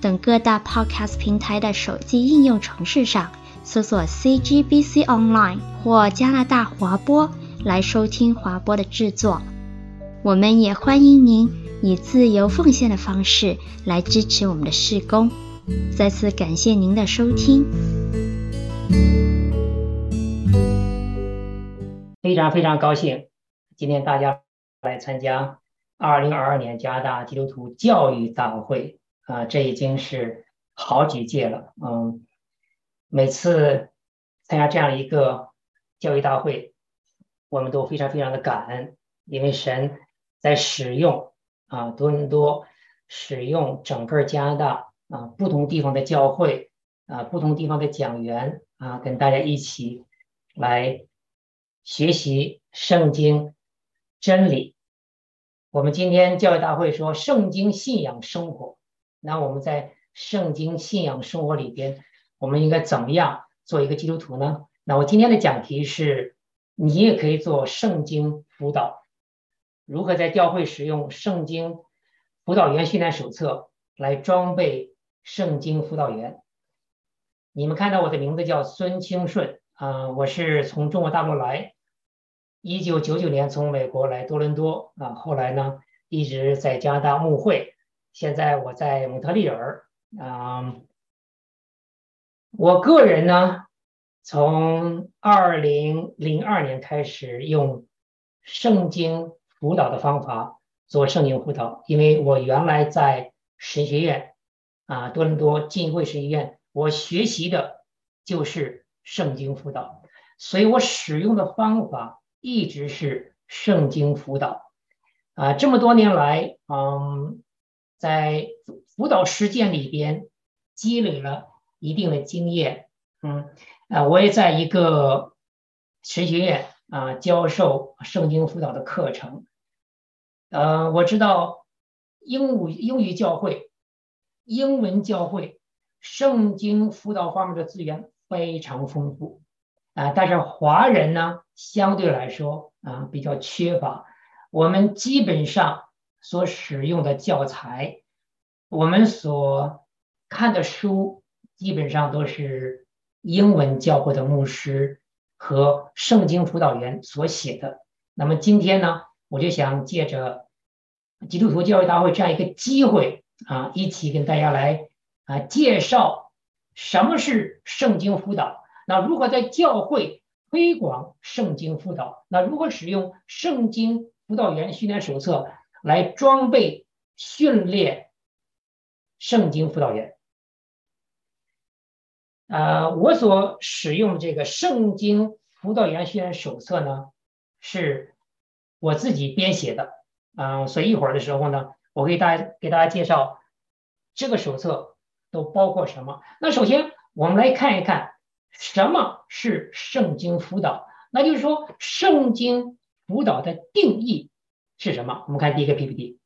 等各大 Podcast 平台的手机应用程式上搜索 CGBC Online 或加拿大华播来收听华播的制作。我们也欢迎您以自由奉献的方式来支持我们的事工。再次感谢您的收听。非常非常高兴，今天大家。来参加二零二二年加拿大基督徒教育大会啊，这已经是好几届了。嗯，每次参加这样一个教育大会，我们都非常非常的感恩，因为神在使用啊多伦多，使用整个加拿大啊不同地方的教会啊不同地方的讲员啊，跟大家一起来学习圣经。真理，我们今天教育大会说圣经信仰生活。那我们在圣经信仰生活里边，我们应该怎么样做一个基督徒呢？那我今天的讲题是，你也可以做圣经辅导，如何在教会使用圣经辅导员训练手册来装备圣经辅导员。你们看到我的名字叫孙清顺啊，我是从中国大陆来。一九九九年从美国来多伦多啊，后来呢一直在加拿大牧会，现在我在蒙特利尔啊。我个人呢，从二零零二年开始用圣经辅导的方法做圣经辅导，因为我原来在神学院啊，多伦多浸会神学院，我学习的就是圣经辅导，所以我使用的方法。一直是圣经辅导啊，这么多年来，嗯，在辅导实践里边积累了一定的经验，嗯啊，我也在一个神学院啊教授圣经辅导的课程，呃，我知道英语英语教会、英文教会圣经辅导方面的资源非常丰富。啊，但是华人呢，相对来说啊比较缺乏。我们基本上所使用的教材，我们所看的书，基本上都是英文教会的牧师和圣经辅导员所写的。那么今天呢，我就想借着基督徒教育大会这样一个机会啊，一起跟大家来啊介绍什么是圣经辅导。那如何在教会推广圣经辅导？那如何使用圣经辅导员训练手册来装备训练圣经辅导员？呃，我所使用这个圣经辅导员训练手册呢，是我自己编写的。啊、所以一会儿的时候呢，我给大家给大家介绍这个手册都包括什么。那首先我们来看一看。什么是圣经辅导？那就是说，圣经辅导的定义是什么？我们看第一个 PPT。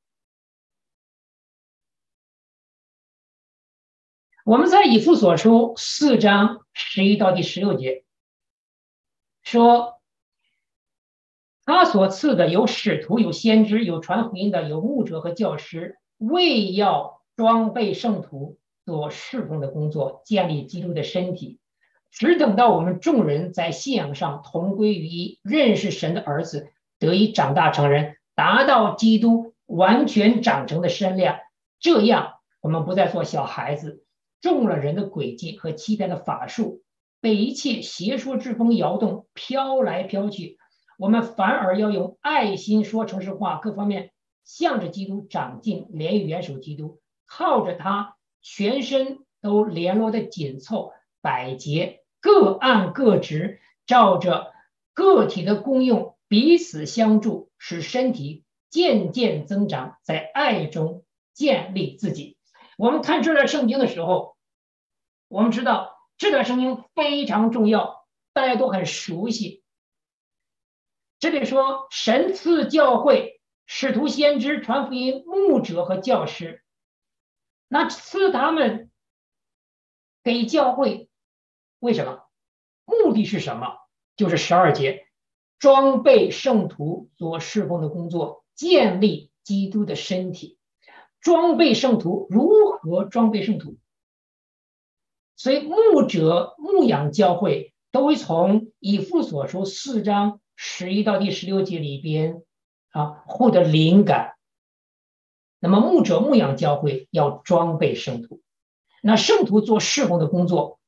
我们在以弗所书四章十一到第十六节说，他所赐的有使徒、有先知、有传福音的、有牧者和教师，为要装备圣徒做侍奉的工作，建立基督的身体。只等到我们众人在信仰上同归于一，认识神的儿子，得以长大成人，达到基督完全长成的身量，这样我们不再做小孩子，中了人的诡计和欺骗的法术，被一切邪说之风摇动，飘来飘去。我们反而要用爱心说诚实话，各方面向着基督长进，连于元首基督，靠着他全身都联络的紧凑，百节。各按各职，照着个体的功用彼此相助，使身体渐渐增长，在爱中建立自己。我们看这段圣经的时候，我们知道这段圣经非常重要，大家都很熟悉。这里说，神赐教会使徒、先知、传福音、牧者和教师，那赐他们给教会，为什么？目的是什么？就是十二节，装备圣徒做侍奉的工作，建立基督的身体。装备圣徒，如何装备圣徒？所以牧者牧养教会，都会从以弗所书四章十一到第十六节里边啊获得灵感。那么牧者牧养教会要装备圣徒，那圣徒做侍奉的工作。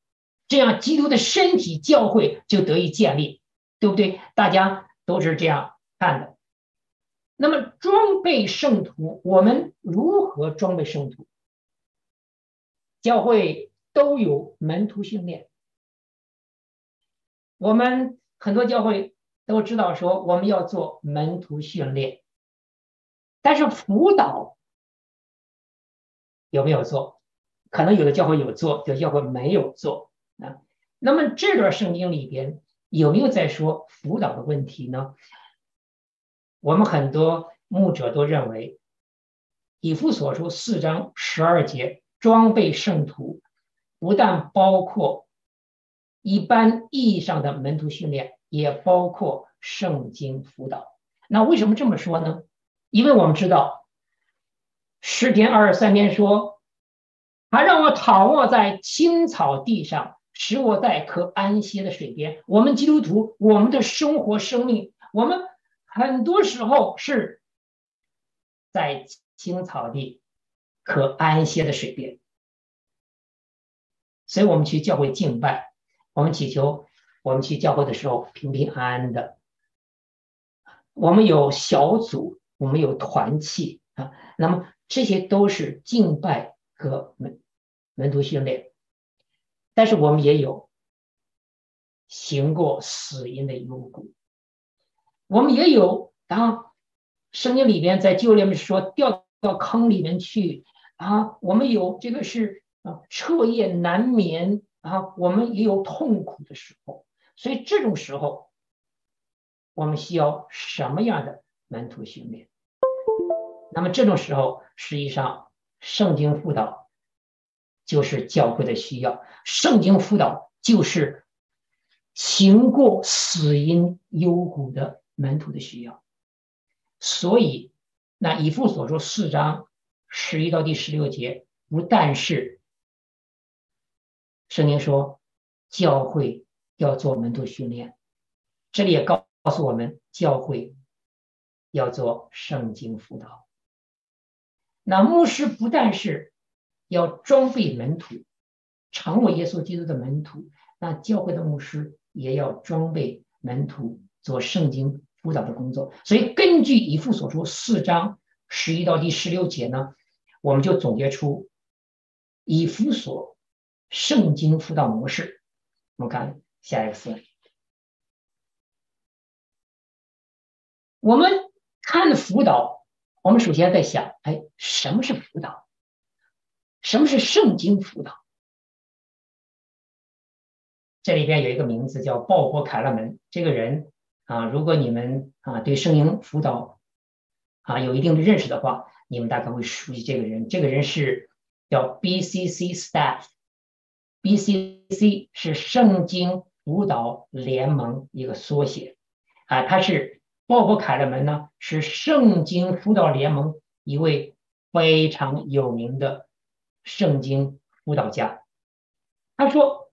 这样，基督的身体教会就得以建立，对不对？大家都是这样看的。那么，装备圣徒，我们如何装备圣徒？教会都有门徒训练。我们很多教会都知道说，我们要做门徒训练，但是辅导有没有做？可能有的教会有做，有的教会没有做。啊，那么这段圣经里边有没有在说辅导的问题呢？我们很多牧者都认为，以弗所书四章十二节装备圣徒，不但包括一般意义上的门徒训练，也包括圣经辅导。那为什么这么说呢？因为我们知道十篇二十三篇说，他让我躺卧在青草地上。使我在可安歇的水边。我们基督徒，我们的生活、生命，我们很多时候是在青草地、可安歇的水边。所以，我们去教会敬拜，我们祈求，我们去教会的时候平平安安的。我们有小组，我们有团契啊，那么这些都是敬拜和门门徒训练。但是我们也有行过死荫的幽谷，我们也有当圣经里边在旧约里面说掉到坑里面去啊，我们有这个是啊彻夜难眠啊，我们也有痛苦的时候，所以这种时候我们需要什么样的门徒训练？那么这种时候，实际上圣经辅导。就是教会的需要，圣经辅导就是行过死荫幽谷的门徒的需要。所以，那以弗所说四章十一到第十六节，不但是圣经说教会要做门徒训练，这里也告告诉我们教会要做圣经辅导。那牧师不但是。要装备门徒，成为耶稣基督的门徒。那教会的牧师也要装备门徒做圣经辅导的工作。所以，根据以弗所书四章十一到第十六节呢，我们就总结出以弗所圣经辅导模式。我们看下一个词，我们看辅导，我们首先在想，哎，什么是辅导？什么是圣经辅导？这里边有一个名字叫鲍勃·凯勒门。这个人啊，如果你们啊对圣经辅导啊有一定的认识的话，你们大概会熟悉这个人。这个人是叫 BCC Staff。BCC 是圣经辅导联盟一个缩写啊。他是鲍勃·凯勒门呢，是圣经辅导联盟一位非常有名的。圣经辅导家，他说：“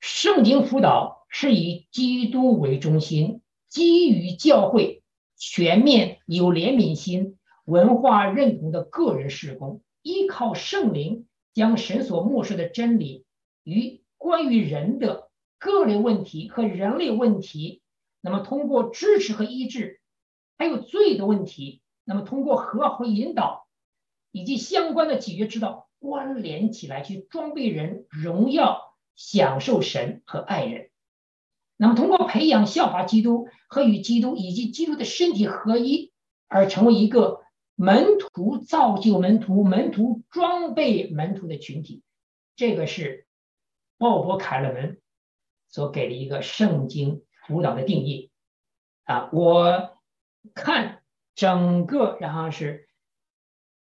圣经辅导是以基督为中心，基于教会全面有怜悯心、文化认同的个人事工，依靠圣灵将神所默示的真理与关于人的个人问题和人类问题，那么通过支持和医治，还有罪的问题，那么通过和和引导。”以及相关的解决之道关联起来，去装备人荣耀、享受神和爱人。那么，通过培养效法基督和与基督以及基督的身体合一，而成为一个门徒造就门徒，门徒装备门徒的群体。这个是鲍勃·凯勒门所给的一个圣经辅导的定义啊。我看整个，然后是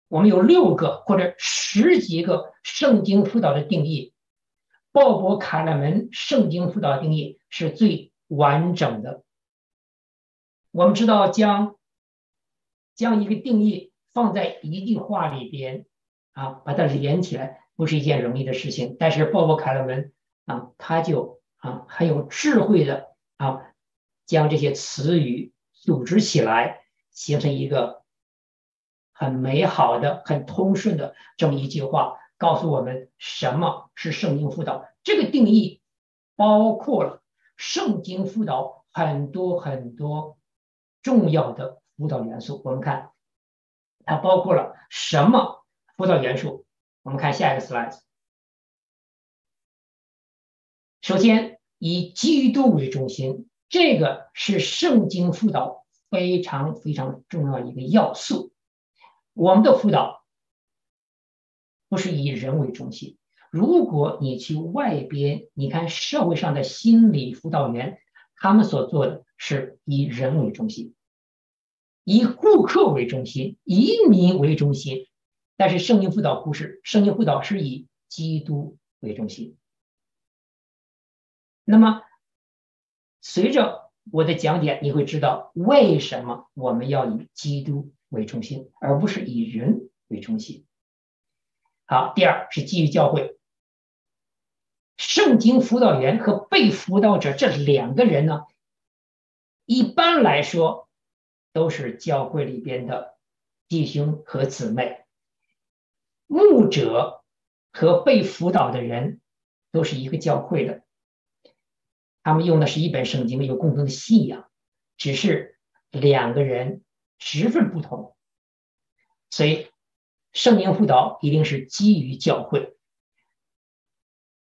我们有六个或者十几个圣经辅导的定义，鲍勃·卡勒门圣经辅导定义是最完整的。我们知道将将一个定义放在一句话里边啊，把它连起来。不是一件容易的事情，但是鲍勃·卡勒门啊，他就啊很有智慧的啊，将这些词语组织起来，形成一个很美好的、很通顺的这么一句话，告诉我们什么是圣经辅导。这个定义包括了圣经辅导很多很多重要的辅导元素。我们看，它包括了什么辅导元素？我们看下一个 slide。首先，以基督为中心，这个是圣经辅导非常非常重要一个要素。我们的辅导不是以人为中心。如果你去外边，你看社会上的心理辅导员，他们所做的是以人为中心，以顾客为中心，以你为中心。但是圣经辅导不是，圣经辅导是以基督为中心。那么，随着我的讲解，你会知道为什么我们要以基督为中心，而不是以人为中心。好，第二是基于教会。圣经辅导员和被辅导者这两个人呢，一般来说都是教会里边的弟兄和姊妹。牧者和被辅导的人都是一个教会的，他们用的是一本圣经，有共同的信仰，只是两个人十分不同，所以圣经辅导一定是基于教会。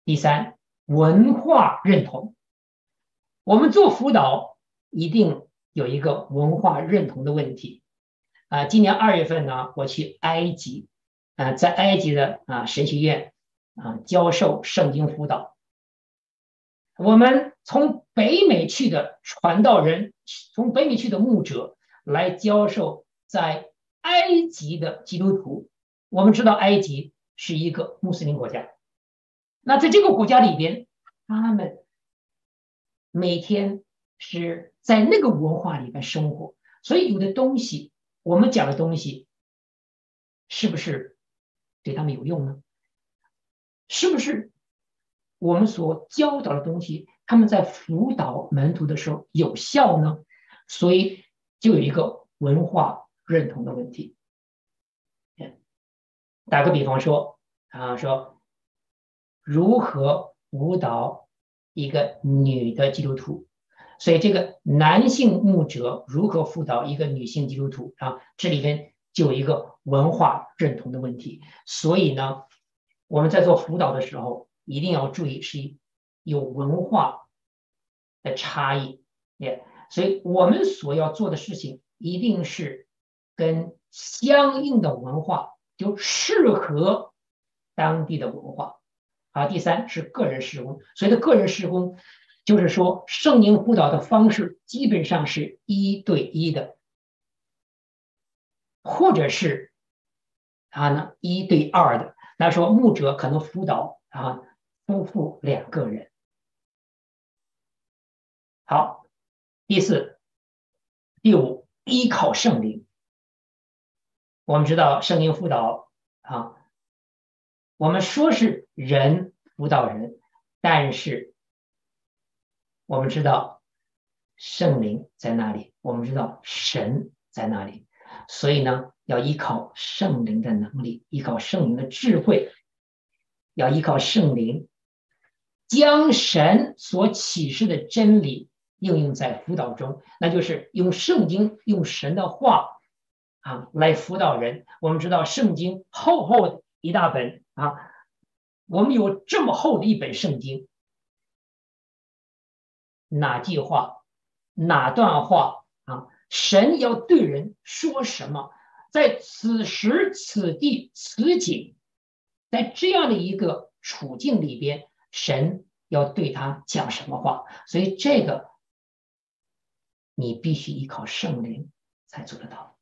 第三，文化认同，我们做辅导一定有一个文化认同的问题。啊，今年二月份呢，我去埃及。啊，在埃及的啊神学院啊教授圣经辅导。我们从北美去的传道人，从北美去的牧者来教授在埃及的基督徒。我们知道埃及是一个穆斯林国家，那在这个国家里边，他们每天是在那个文化里边生活，所以有的东西，我们讲的东西，是不是？对他们有用呢？是不是我们所教导的东西，他们在辅导门徒的时候有效呢？所以就有一个文化认同的问题。打个比方说啊，说如何辅导一个女的基督徒，所以这个男性牧者如何辅导一个女性基督徒啊？这里边。就有一个文化认同的问题，所以呢，我们在做辅导的时候，一定要注意是有文化的差异，也，所以我们所要做的事情一定是跟相应的文化，就适合当地的文化。好，第三是个人施工，所谓的个人施工，就是说圣经辅导的方式基本上是一对一的。或者是啊呢一对二的，那说牧者可能辅导啊夫妇两个人。好，第四、第五，依靠圣灵。我们知道圣灵辅导啊，我们说是人辅导人，但是我们知道圣灵在哪里？我们知道神在哪里？所以呢，要依靠圣灵的能力，依靠圣灵的智慧，要依靠圣灵，将神所启示的真理应用在辅导中，那就是用圣经、用神的话啊来辅导人。我们知道圣经厚厚的一大本啊，我们有这么厚的一本圣经，哪句话，哪段话啊？神要对人说什么？在此时此地此景，在这样的一个处境里边，神要对他讲什么话？所以这个你必须依靠圣灵才做得到。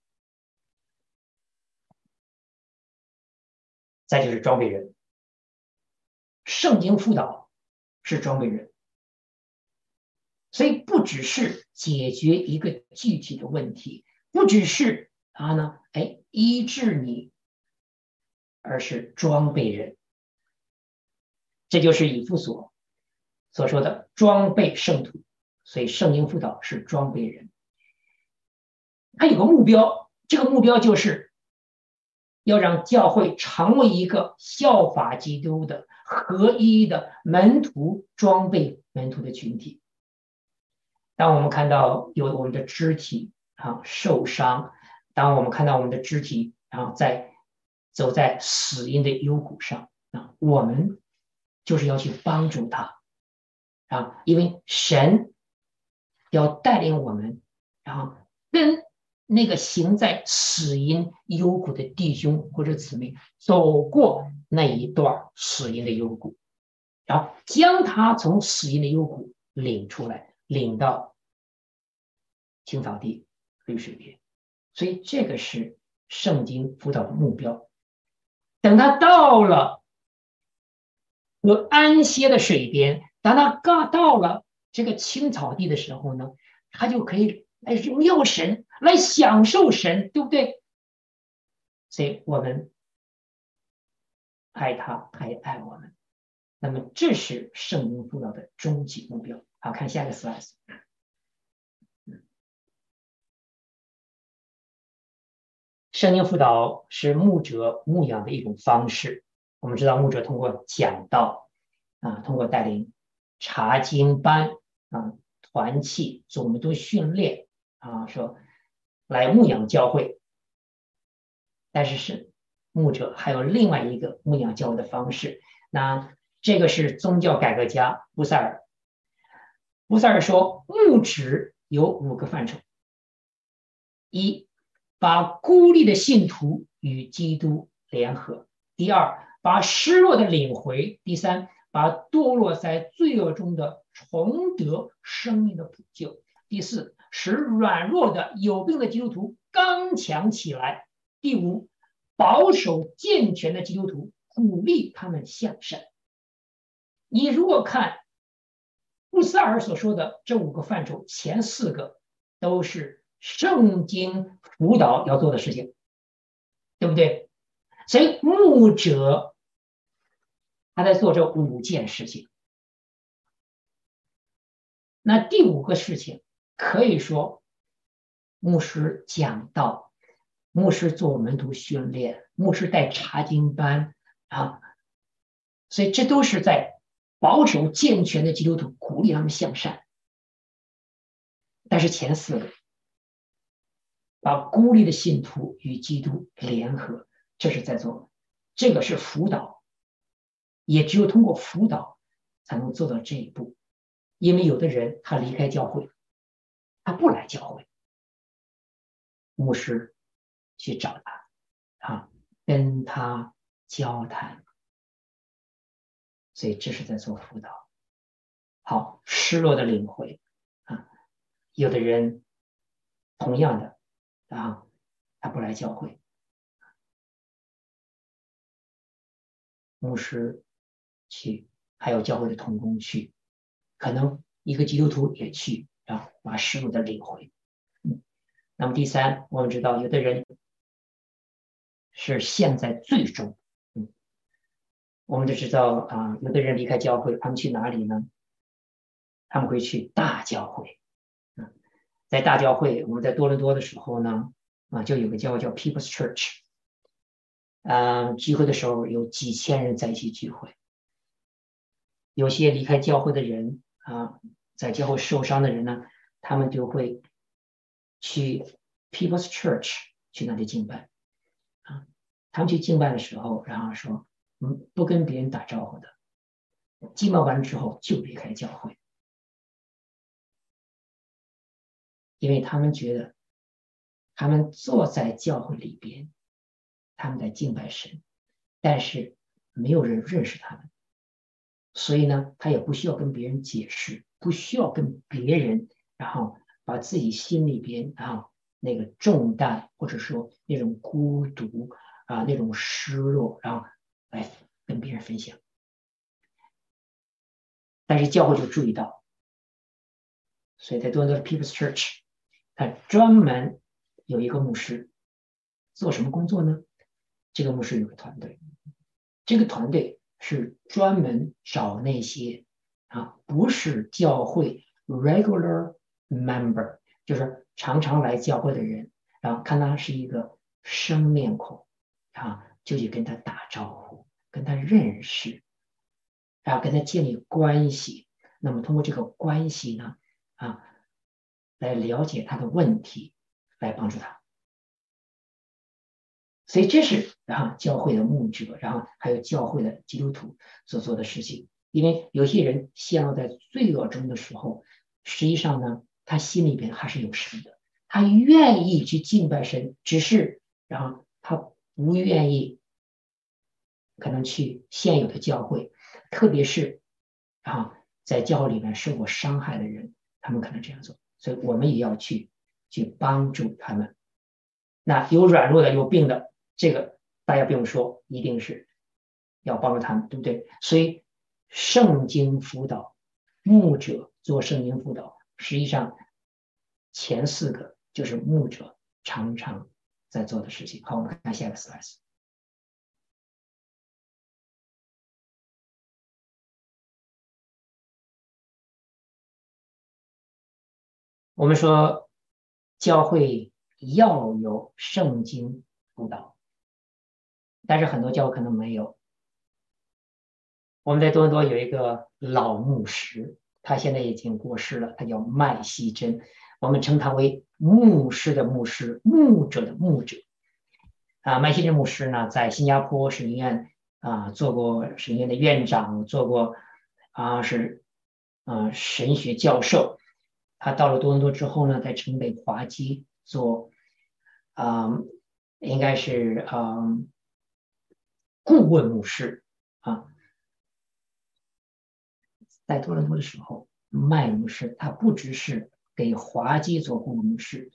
再就是装备人，圣经辅导是装备人，所以不只是解决一个具体的问题，不只是啊呢，哎，医治你，而是装备人。这就是以弗所所说的装备圣徒，所以圣经辅导是装备人。他有个目标，这个目标就是。要让教会成为一个效法基督的合一的门徒装备门徒的群体。当我们看到有我们的肢体啊受伤，当我们看到我们的肢体啊在走在死荫的幽谷上啊，我们就是要去帮助他啊，因为神要带领我们，然后跟。那个行在死荫幽谷的弟兄或者姊妹，走过那一段死荫的幽谷，然后将他从死荫的幽谷领出来，领到青草地、绿水边。所以这个是圣经辅导的目标。等他到了有安歇的水边，当他刚到了这个青草地的时候呢，他就可以。来荣耀神，来享受神，对不对？所以我们爱他，他也爱我们。那么，这是圣灵辅导的终极目标。好，看下一个 slide。圣灵辅导是牧者牧养的一种方式。我们知道，牧者通过讲道啊，通过带领查经班啊、团契、总督训练。啊，说来牧养教会，但是是牧者还有另外一个牧养教会的方式。那这个是宗教改革家布塞尔。布塞尔说，牧职有五个范畴：一，把孤立的信徒与基督联合；第二，把失落的领回；第三，把堕落在罪恶中的重得生命的补救；第四。使软弱的、有病的基督徒刚强起来。第五，保守健全的基督徒，鼓励他们向善。你如果看布斯尔所说的这五个范畴，前四个都是圣经辅导要做的事情，对不对？所以牧者他在做这五件事情。那第五个事情。可以说，牧师讲道，牧师做门徒训练，牧师带查经班啊，所以这都是在保守健全的基督徒，鼓励他们向善。但是前四个，把孤立的信徒与基督联合，这是在做，这个是辅导，也只有通过辅导才能做到这一步，因为有的人他离开教会。他不来教会，牧师去找他，啊，跟他交谈，所以这是在做辅导。好，失落的领会啊，有的人同样的啊，他不来教会，牧师去，还有教会的同工去，可能一个基督徒也去。啊，把失落的领回。嗯，那么第三，我们知道有的人是陷在最终。嗯，我们都知道啊，有的人离开教会，他们去哪里呢？他们会去大教会。嗯，在大教会，我们在多伦多的时候呢，啊，就有个教会叫 People's Church。嗯，聚会的时候有几千人在一起聚会。有些离开教会的人啊。在教会受伤的人呢，他们就会去 People's Church 去那里敬拜啊。他们去敬拜的时候，然后说，嗯，不跟别人打招呼的，敬拜完之后就离开教会，因为他们觉得他们坐在教会里边，他们在敬拜神，但是没有人认识他们，所以呢，他也不需要跟别人解释，不需要跟别人，然后把自己心里边啊那个重担，或者说那种孤独啊那种失落，然后来跟别人分享。但是教会就注意到，所以在多伦多的 People's Church，他专门有一个牧师做什么工作呢？这个牧师有个团队，这个团队是专门找那些啊不是教会 regular member，就是常常来教会的人，然后看他是一个生面孔啊，就去跟他打招呼，跟他认识。然后跟他建立关系，那么通过这个关系呢，啊，来了解他的问题，来帮助他。所以这是啊教会的牧者，然后还有教会的基督徒所做的事情。因为有些人陷入在罪恶中的时候，实际上呢，他心里边还是有神的，他愿意去敬拜神，只是然后他不愿意可能去现有的教会。特别是啊，在教会里面受过伤害的人，他们可能这样做，所以我们也要去去帮助他们。那有软弱的、有病的，这个大家不用说，一定是要帮助他们，对不对？所以圣经辅导牧者做圣经辅导，实际上前四个就是牧者常常在做的事情。好，我们看下一个 slide。我们说教会要有圣经辅导，但是很多教会可能没有。我们在多伦多有一个老牧师，他现在已经过世了，他叫麦希真，我们称他为牧师的牧师，牧者的牧者。啊，麦希真牧师呢，在新加坡神学院啊做过神学院的院长，做过啊是啊神学教授。他到了多伦多之后呢，在城北华基做，啊、应该是啊、嗯，顾问牧师啊。在多伦多的时候，麦牧师他不只是给华基做顾问牧师，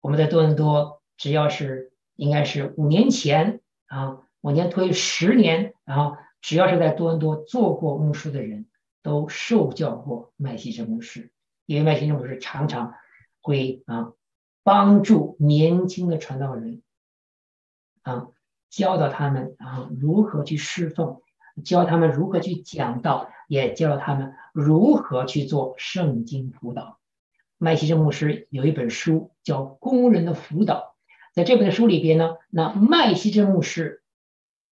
我们在多伦多，只要是应该是五年前啊，往前推十年，然后只要是在多伦多做过牧师的人都受教过麦希真牧师。因为麦西生牧师常常会啊帮助年轻的传道人啊教导他们啊如何去侍奉，教他们如何去讲道，也教他们如何去做圣经辅导。麦先生牧师有一本书叫《工人的辅导》，在这本书里边呢，那麦希真牧师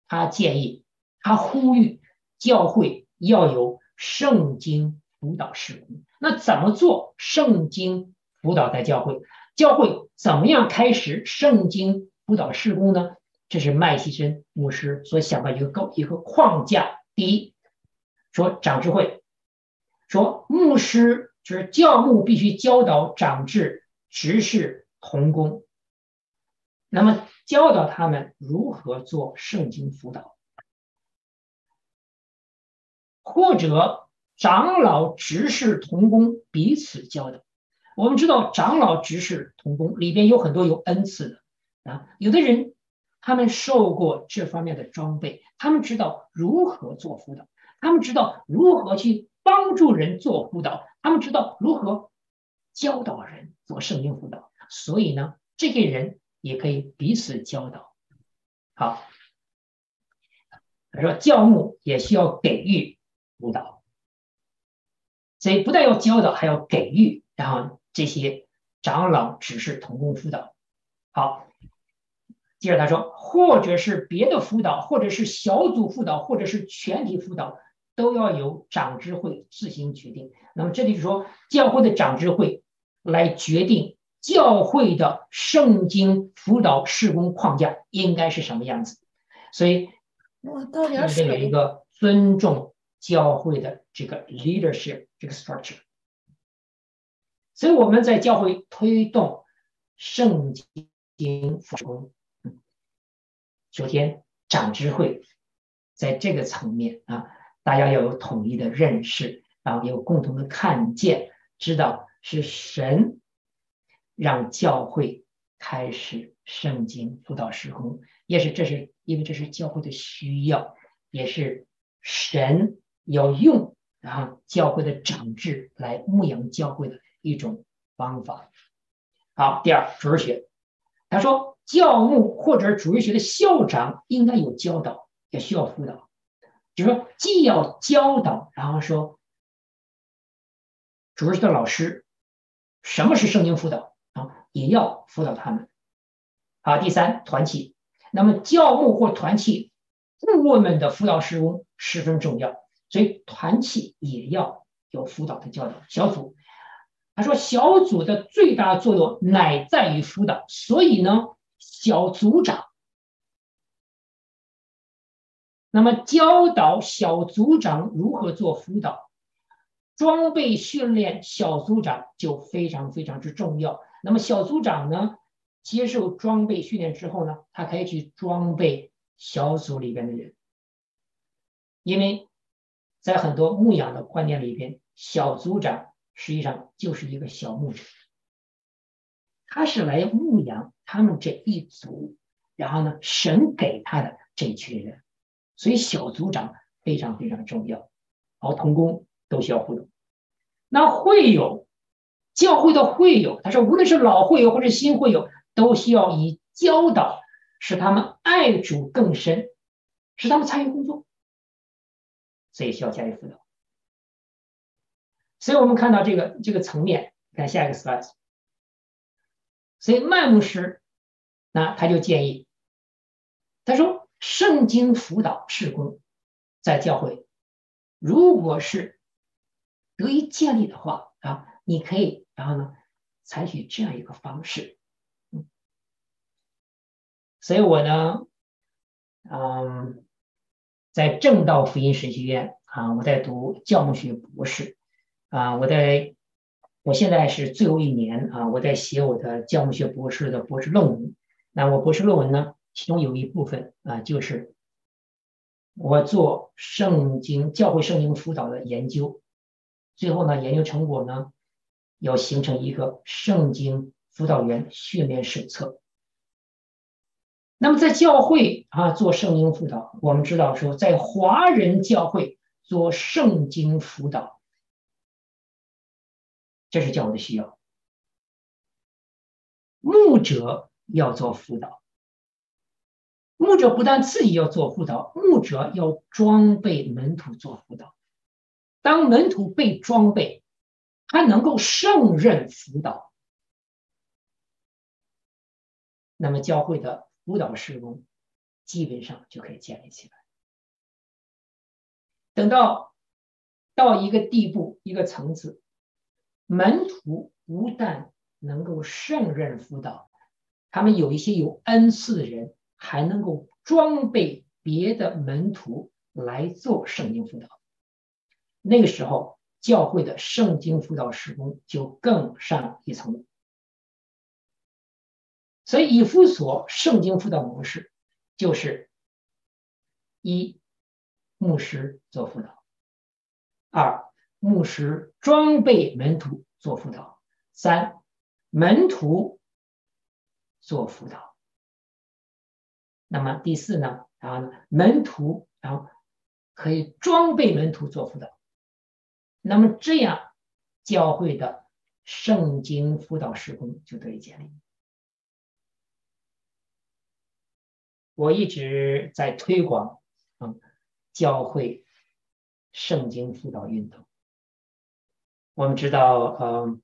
他建议，他呼吁教会要有圣经辅导事工。那怎么做圣经辅导在教会？教会怎么样开始圣经辅导事工呢？这是麦希真牧师所想的一个构一个框架。第一，说长智慧，说牧师就是教牧必须教导长智、执事、同工，那么教导他们如何做圣经辅导，或者。长老、执事、同工彼此教导。我们知道，长老、执事、同工里边有很多有恩赐的啊。有的人他们受过这方面的装备，他们知道如何做辅导，他们知道如何去帮助人做辅导，他们知道如何教导人做圣经辅导。所以呢，这些人也可以彼此教导。好，他说教牧也需要给予辅导。所以不但要教导，还要给予，然后这些长老、只是、同工辅导。好，接着他说，或者是别的辅导，或者是小组辅导，或者是全体辅导，都要由长执会自行决定。那么这里是说，教会的长执会来决定教会的圣经辅导施工框架应该是什么样子。所以，我这里有一个尊重。教会的这个 leadership 这个 structure，所以我们在教会推动圣经辅工。首先，长智慧在这个层面啊，大家要有统一的认识，然后有共同的看见，知道是神让教会开始圣经辅导施工，也是这是因为这是教会的需要，也是神要用啊教会的长智来牧养教会的一种方法。好，第二，哲学，他说。教牧或者主日学的校长应该有教导，也需要辅导。就是说，既要教导，然后说主日学的老师，什么是圣经辅导啊？也要辅导他们。好，第三，团契。那么教牧或团契顾问们的辅导施工十分重要，所以团契也要有辅导的教导。小组，他说小组的最大作用乃在于辅导，所以呢。小组长，那么教导小组长如何做辅导，装备训练小组长就非常非常之重要。那么小组长呢，接受装备训练之后呢，他可以去装备小组里边的人，因为在很多牧养的观念里边，小组长实际上就是一个小牧者。他是来牧养他们这一组，然后呢，神给他的这群人，所以小组长非常非常重要。好，同工都需要互动。那会友，教会的会友，他说无论是老会友或者新会友，都需要以教导使他们爱主更深，使他们参与工作，所以需要加以辅导。所以我们看到这个这个层面，看下一个 slide。所以麦牧师，那他就建议，他说：“圣经辅导事工在教会，如果是得以建立的话啊，你可以然后呢，采取这样一个方式。”，所以我呢，嗯，在正道福音神学院啊，我在读教牧学博士啊，我在。我现在是最后一年啊，我在写我的教牧学博士的博士论文。那我博士论文呢，其中有一部分啊，就是我做圣经教会圣经辅导的研究。最后呢，研究成果呢，要形成一个圣经辅导员训练手册。那么在教会啊做圣经辅导，我们知道说，在华人教会做圣经辅导。这是教会的需要，牧者要做辅导，牧者不但自己要做辅导，牧者要装备门徒做辅导。当门徒被装备，他能够胜任辅导，那么教会的辅导事工基本上就可以建立起来。等到到一个地步，一个层次。门徒不但能够胜任辅导，他们有一些有恩赐的人，还能够装备别的门徒来做圣经辅导。那个时候，教会的圣经辅导施工就更上一层楼。所以，以弗所圣经辅导模式就是：一、牧师做辅导；二、牧师装备门徒做辅导，三门徒做辅导。那么第四呢？然后呢，门徒然后可以装备门徒做辅导。那么这样教会的圣经辅导施工就得以建立。我一直在推广嗯教会圣经辅导运动。我们知道，嗯，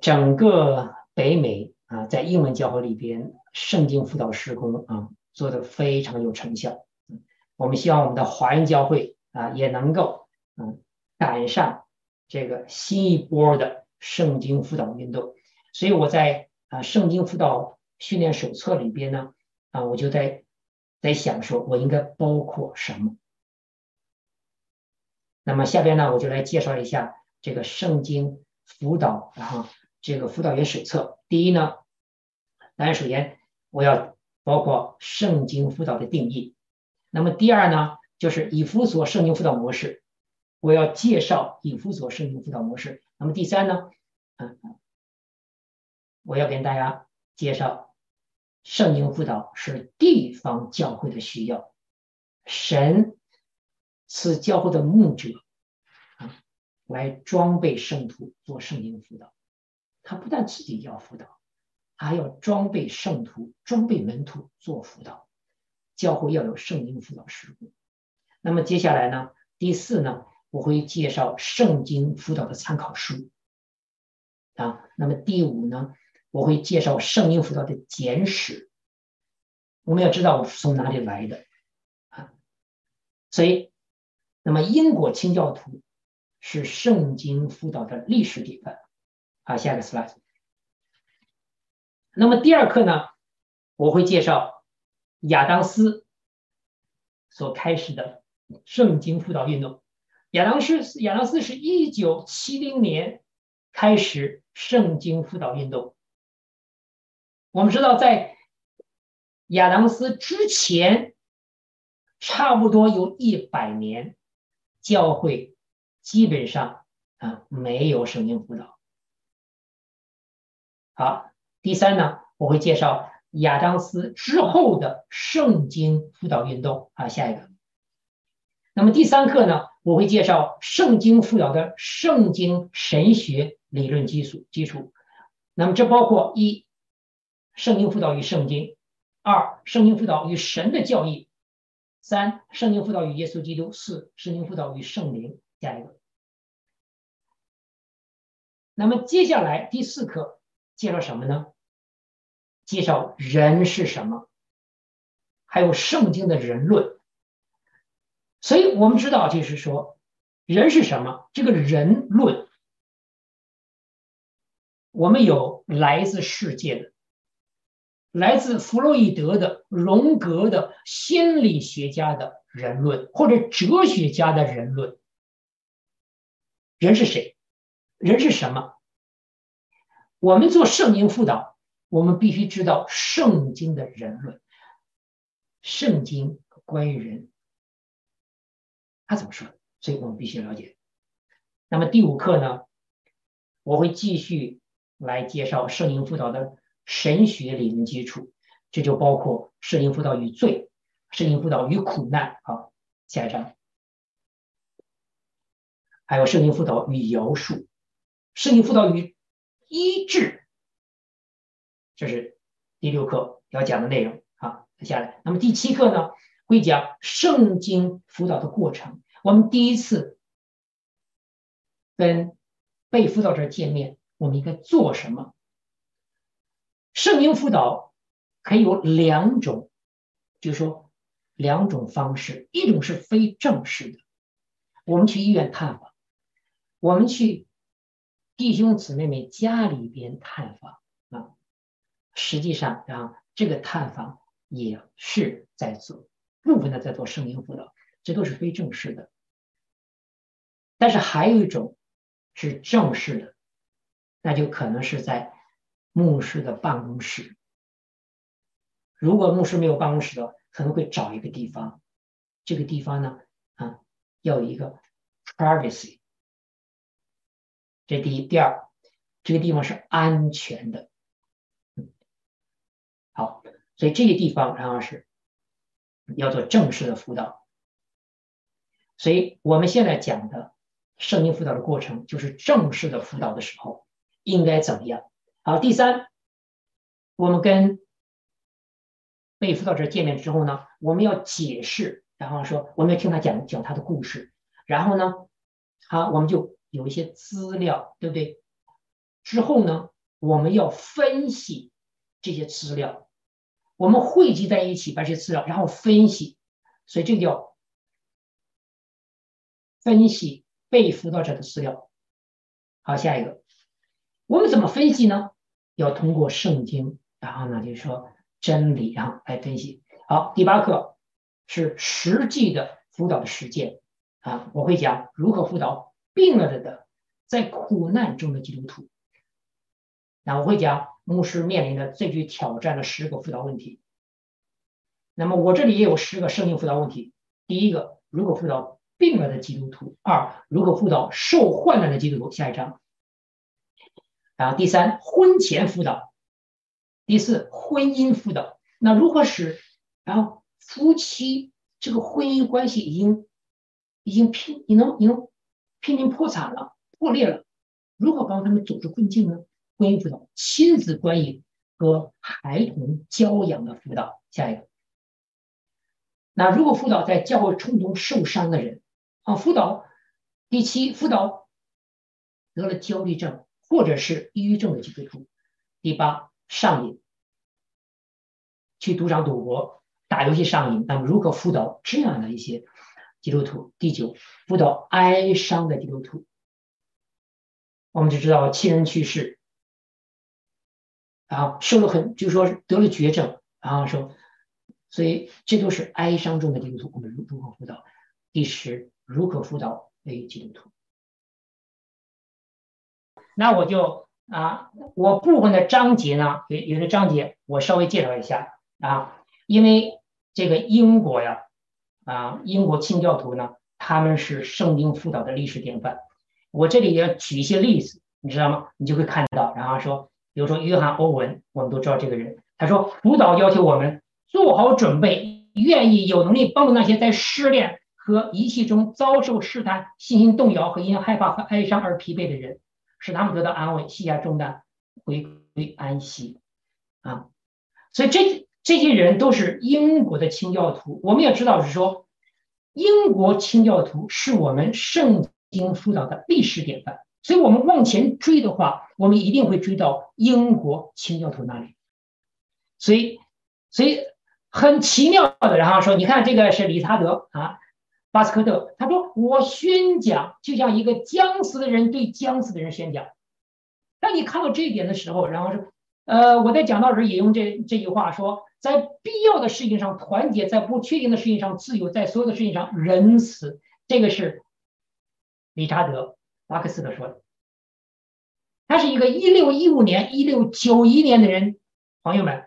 整个北美啊，在英文教会里边，圣经辅导施工啊，做得非常有成效。我们希望我们的华人教会啊，也能够嗯赶上这个新一波的圣经辅导运动。所以我在啊圣经辅导训练手册里边呢，啊，我就在在想说，我应该包括什么？那么下边呢，我就来介绍一下这个圣经辅导，然后这个辅导员手册。第一呢，当然首先我要包括圣经辅导的定义。那么第二呢，就是以弗所圣经辅导模式，我要介绍以弗所圣经辅导模式。那么第三呢，嗯，我要跟大家介绍圣经辅导是地方教会的需要，神赐教会的牧者啊，来装备圣徒做圣经辅导。他不但自己要辅导，还要装备圣徒、装备门徒做辅导。教会要有圣经辅导事工。那么接下来呢，第四呢，我会介绍圣经辅导的参考书。啊，那么第五呢，我会介绍圣经辅导的简史。我们要知道我是从哪里来的啊，所以，那么英国清教徒是圣经辅导的历史典范。好，下一个 slide。那么第二课呢，我会介绍亚当斯所开始的圣经辅导运动。亚当斯亚当斯是一九七零年开始圣经辅导运动。我们知道，在亚当斯之前，差不多有一百年，教会基本上啊没有圣经辅导。好，第三呢，我会介绍亚当斯之后的圣经辅导运动啊，下一个。那么第三课呢，我会介绍圣经辅导的圣经神学理论基础基础。那么这包括一，圣经辅导与圣经；二，圣经辅导与神的教义；三，圣经辅导与耶稣基督；四，圣经辅导与圣灵。下一个。那么接下来第四课。介绍什么呢？介绍人是什么，还有圣经的人论。所以我们知道，就是说人是什么？这个人论，我们有来自世界的，来自弗洛伊德的、荣格的心理学家的人论，或者哲学家的人论。人是谁？人是什么？我们做圣经辅导，我们必须知道圣经的人论。圣经关于人，他怎么说？所以我们必须了解。那么第五课呢，我会继续来介绍圣经辅导的神学理论基础，这就包括圣经辅导与罪、圣经辅导与苦难。啊，下一章，还有圣经辅导与饶恕，圣经辅导与。医治，这是第六课要讲的内容。啊，下来，那么第七课呢，会讲圣经辅导的过程。我们第一次跟被辅导者见面，我们应该做什么？圣婴辅导可以有两种，就是说两种方式，一种是非正式的，我们去医院探访，我们去。弟兄姊妹们家里边探访啊，实际上啊，这个探访也是在做部分的在做圣婴辅导，这都是非正式的。但是还有一种是正式的，那就可能是在牧师的办公室。如果牧师没有办公室的，可能会找一个地方，这个地方呢，啊，要有一个 privacy。这第一，第二，这个地方是安全的。好，所以这个地方然后是要做正式的辅导。所以我们现在讲的圣经辅导的过程，就是正式的辅导的时候应该怎么样？好，第三，我们跟被辅导者见面之后呢，我们要解释，然后说我们要听他讲讲他的故事，然后呢，好，我们就。有一些资料，对不对？之后呢，我们要分析这些资料，我们汇集在一起，把这些资料然后分析，所以这个叫分析被辅导者的资料。好，下一个，我们怎么分析呢？要通过圣经，然后呢，就是说真理，啊来分析。好，第八课是实际的辅导的实践啊，我会讲如何辅导。病了的的，在苦难中的基督徒，那我会讲牧师面临的最具挑战的十个辅导问题。那么我这里也有十个圣经辅导问题。第一个，如何辅导病了的基督徒；二，如何辅导受患难的基督徒。下一章。然后第三，婚前辅导；第四，婚姻辅导。那如何使然后夫妻这个婚姻关系已经已经拼，你能你能濒临破产了、破裂了？如何帮他们走出困境呢？婚姻辅导、亲子关系和孩童教养的辅导。下一个。那如果辅导在教会冲突受伤的人啊，辅导第七，辅导得了焦虑症或者是抑郁症的基督徒；第八，上瘾，去赌场赌博、打游戏上瘾。那么如何辅导这样的一些基督徒？第九，辅导哀伤的基督徒。我们就知道亲人去世，然后受了很，就是说得了绝症，然后说。所以这都是哀伤中的基督徒，我们如如何辅导？第十，如何辅导非基督徒？那我就啊，我部分的章节呢，有有的章节我稍微介绍一下啊，因为这个英国呀，啊，英国清教徒呢，他们是圣经辅导的历史典范。我这里要举一些例子，你知道吗？你就会看到，然后说，比如说约翰欧文，我们都知道这个人，他说辅导要求我们。做好准备，愿意有能力帮助那些在失恋和遗弃中遭受试探、信心动摇和因害怕和哀伤而疲惫的人，使他们得到安慰，卸下重担，回归安息。啊，所以这这些人都是英国的清教徒。我们也知道是说，英国清教徒是我们圣经辅导的历史典范。所以我们往前追的话，我们一定会追到英国清教徒那里。所以，所以。很奇妙的，然后说，你看这个是理查德啊，巴斯科特，他说我宣讲就像一个将死的人对将死的人宣讲。当你看到这一点的时候，然后说，呃，我在讲道时引用这这句话说，在必要的事情上团结，在不确定的事情上自由，在所有的事情上仁慈。这个是理查德巴克斯特说的。他是一个一六一五年、一六九一年的人，朋友们，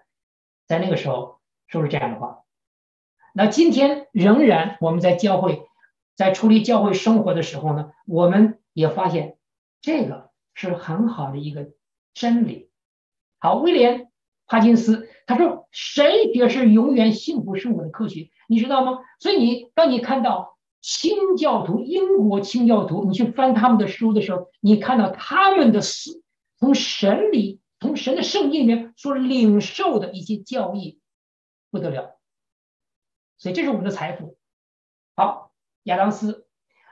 在那个时候。说是这样的话，那今天仍然我们在教会，在处理教会生活的时候呢，我们也发现这个是很好的一个真理。好，威廉帕金斯他说：“神也是永远幸福生活的科学，你知道吗？”所以你当你看到清教徒、英国清教徒，你去翻他们的书的时候，你看到他们的思从神里、从神的圣经里面所领受的一些教义。不得了，所以这是我们的财富。好，亚当斯，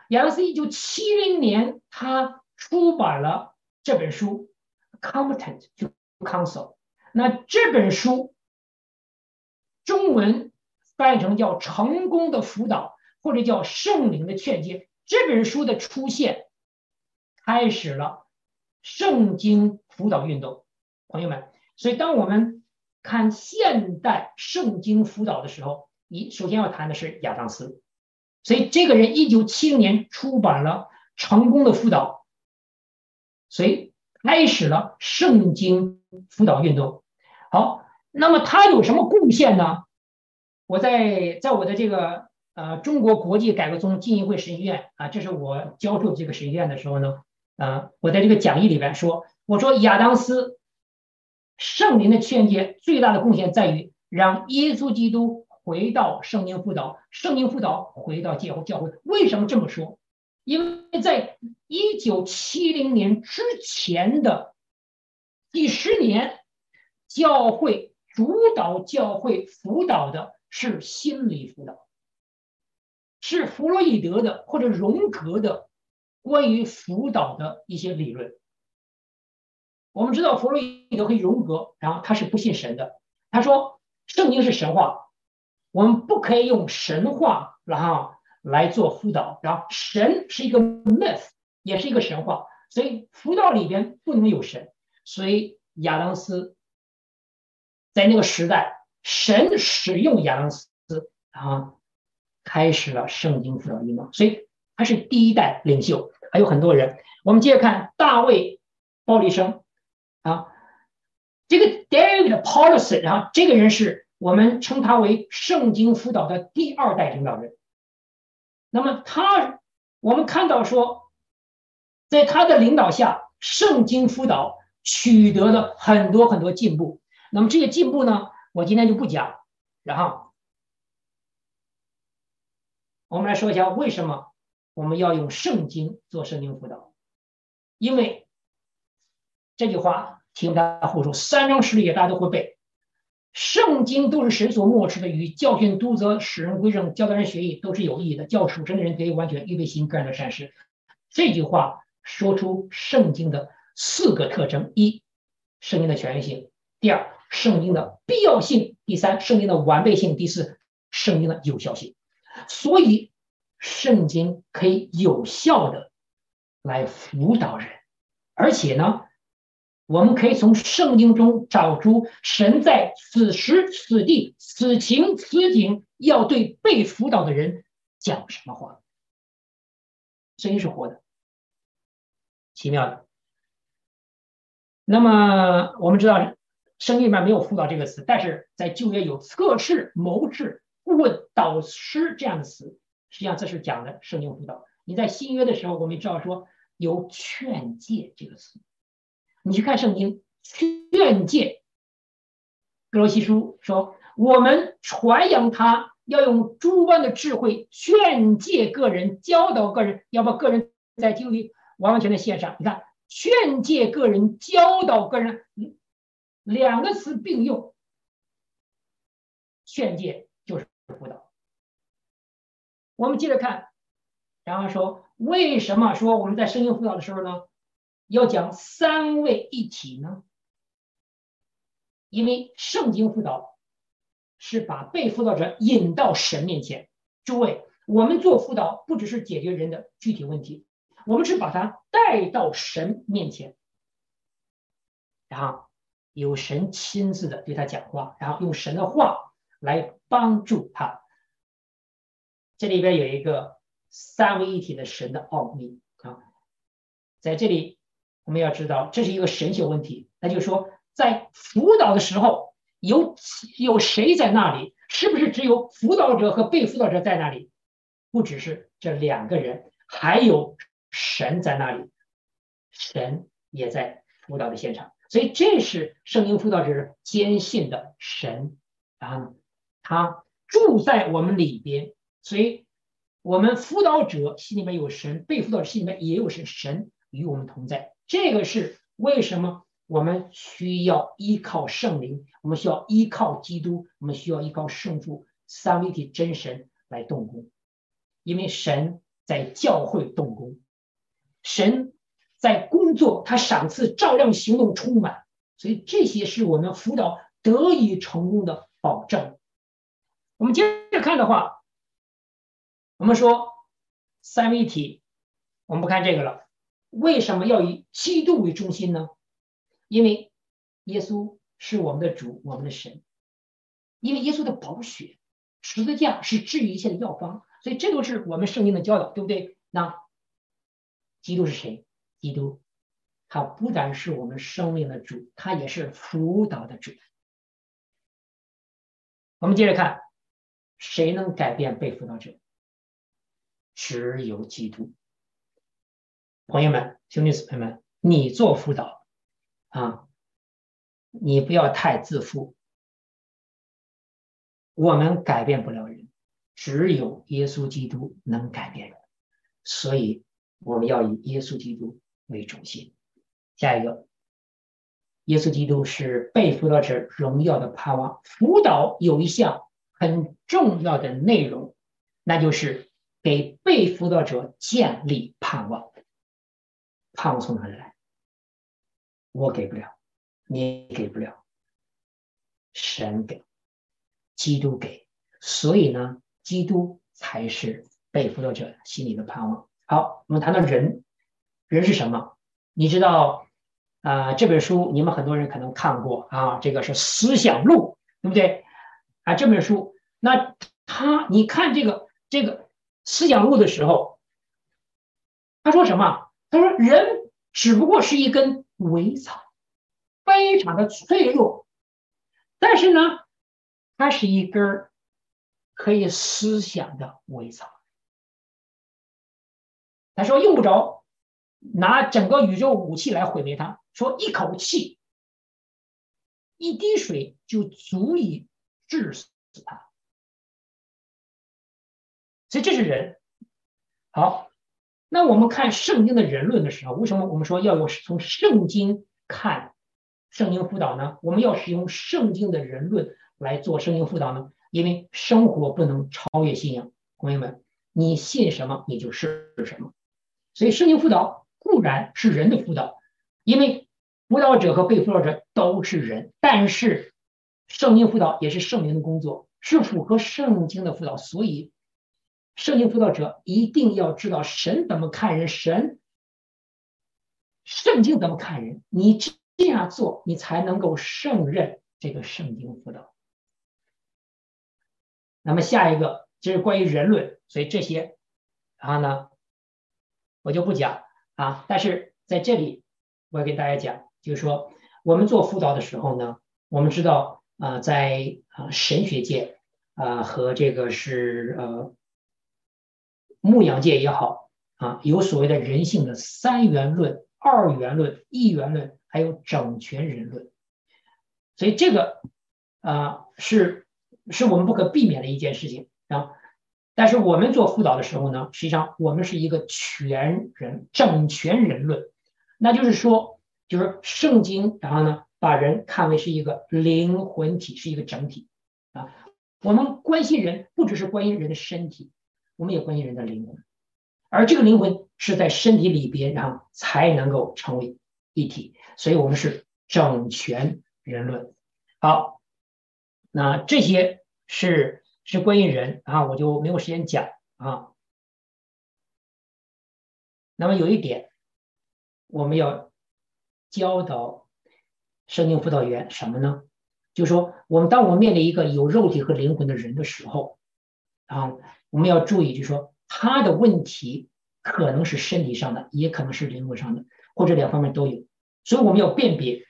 亚当斯一九七零年他出版了这本书《Competent to Counsel》。那这本书中文翻译成叫“成功的辅导”或者叫“圣灵的劝诫”。这本书的出现，开始了圣经辅导运动，朋友们。所以当我们看现代圣经辅导的时候，你首先要谈的是亚当斯，所以这个人一九七零年出版了《成功的辅导》，所以开始了圣经辅导运动。好，那么他有什么贡献呢？我在在我的这个呃中国国际改革宗浸信会神学院啊，这是我教授这个神学院的时候呢，啊，我在这个讲义里边说，我说亚当斯。圣灵的劝诫最大的贡献在于让耶稣基督回到圣经辅导，圣经辅导回到教教会。为什么这么说？因为在一九七零年之前的几十年，教会主导教会辅导的是心理辅导，是弗洛伊德的或者荣格的关于辅导的一些理论。我们知道弗洛伊德和荣格，然后他是不信神的。他说圣经是神话，我们不可以用神话然后来做辅导。然后神是一个 myth，也是一个神话，所以辅导里边不能有神。所以亚当斯在那个时代，神使用亚当斯啊，开始了圣经辅导运动。所以他是第一代领袖，还有很多人。我们接着看大卫鲍利生。啊，这个 David Powlison，然后这个人是我们称他为圣经辅导的第二代领导人。那么他，我们看到说，在他的领导下，圣经辅导取得了很多很多进步。那么这些进步呢，我今天就不讲。然后，我们来说一下为什么我们要用圣经做圣经辅导，因为这句话。听他胡说，三章十里大家都会背。圣经都是神所默示的，与教训、督责、使人归正、教导人学义，都是有意义的，叫属神的人得以完全，预备行各样的善事。这句话说出圣经的四个特征：一、圣经的权威性；第二，圣经的必要性；第三，圣经的完备性；第四，圣经的有效性。所以，圣经可以有效的来辅导人，而且呢。我们可以从圣经中找出神在此时此地此情此景要对被辅导的人讲什么话。声音是活的，奇妙的。那么我们知道圣经里面没有辅导这个词，但是在旧约有测试、谋士、顾问、导师这样的词，实际上这是讲的圣经辅导。你在新约的时候，我们知道说有劝诫这个词。你去看圣经，劝诫，格罗西书说，我们传扬他要用诸般的智慧劝诫个人，教导个人，要把个人在基督里完完全全献上。你看，劝诫个人，教导个人，两个词并用，劝诫就是辅导。我们接着看，然后说，为什么说我们在圣经辅导的时候呢？要讲三位一体呢？因为圣经辅导是把被辅导者引到神面前。诸位，我们做辅导不只是解决人的具体问题，我们是把他带到神面前，然后有神亲自的对他讲话，然后用神的话来帮助他。这里边有一个三位一体的神的奥秘啊，在这里。我们要知道，这是一个神学问题。那就是说，在辅导的时候，有有谁在那里？是不是只有辅导者和被辅导者在那里？不只是这两个人，还有神在那里，神也在辅导的现场。所以，这是圣经辅导者坚信的神啊，他住在我们里边。所以，我们辅导者心里面有神，被辅导者心里面也有神，神与我们同在。这个是为什么我们需要依靠圣灵，我们需要依靠基督，我们需要依靠圣父三位一体真神来动工，因为神在教会动工，神在工作，他赏赐照亮行动充满，所以这些是我们辅导得以成功的保证。我们接着看的话，我们说三位一体，我们不看这个了。为什么要以基督为中心呢？因为耶稣是我们的主，我们的神。因为耶稣的宝血，十字架是治愈一切的药方，所以这都是我们圣经的教导，对不对？那基督是谁？基督，他不但是我们生命的主，他也是辅导的主。我们接着看，谁能改变被辅导者？只有基督。朋友们、兄弟姊妹们，你做辅导啊，你不要太自负。我们改变不了人，只有耶稣基督能改变人，所以我们要以耶稣基督为中心。下一个，耶稣基督是被辅导者荣耀的盼望。辅导有一项很重要的内容，那就是给被辅导者建立盼望。盼望从哪里来？我给不了，你给不了，神给，基督给，所以呢，基督才是被辅导者心里的盼望。好，我们谈到人，人是什么？你知道啊、这本书你们很多人可能看过啊，这个是《思想录》，对不对？啊，这本书，那他，你看这个这个《思想录》的时候，他说什么？他说：“人只不过是一根苇草，非常的脆弱，但是呢，它是一根可以思想的苇草。他说用不着拿整个宇宙武器来毁灭它，说一口气、一滴水就足以致死它。所以这是人。好，那我们看圣经的人论的时候，为什么我们说要用从圣经看圣经辅导呢？我们要使用圣经的人论来做圣经辅导呢？因为生活不能超越信仰，朋友们，你信什么你就是什么。所以圣经辅导固然是人的辅导，因为辅导者和被辅导者都是人，但是圣经辅导也是圣灵的工作，是符合圣经的辅导，所以。圣经辅导者一定要知道神怎么看人，神圣经怎么看人，你这样做，你才能够胜任这个圣经辅导。那么下一个就是关于人论，所以这些，然后呢，我就不讲啊。但是在这里，我要给大家讲，就是说我们做辅导的时候呢，我们知道啊，在啊神学界啊和这个是呃。牧养界也好啊，有所谓的人性的三元论、二元论、一元论，还有整全人论。所以这个啊是是我们不可避免的一件事情啊。但是我们做辅导的时候呢，实际上我们是一个全人、整全人论，那就是说，就是圣经，然后呢，把人看为是一个灵魂体，是一个整体啊。我们关心人，不只是关心人的身体。我们也关心人的灵魂，而这个灵魂是在身体里边，然后才能够成为一体。所以，我们是整全人论。好，那这些是是关于人啊，我就没有时间讲啊。那么有一点，我们要教导圣经辅导员什么呢？就是说，我们当我们面临一个有肉体和灵魂的人的时候，啊。我们要注意，就是说他的问题可能是身体上的，也可能是灵魂上的，或者两方面都有，所以我们要辨别。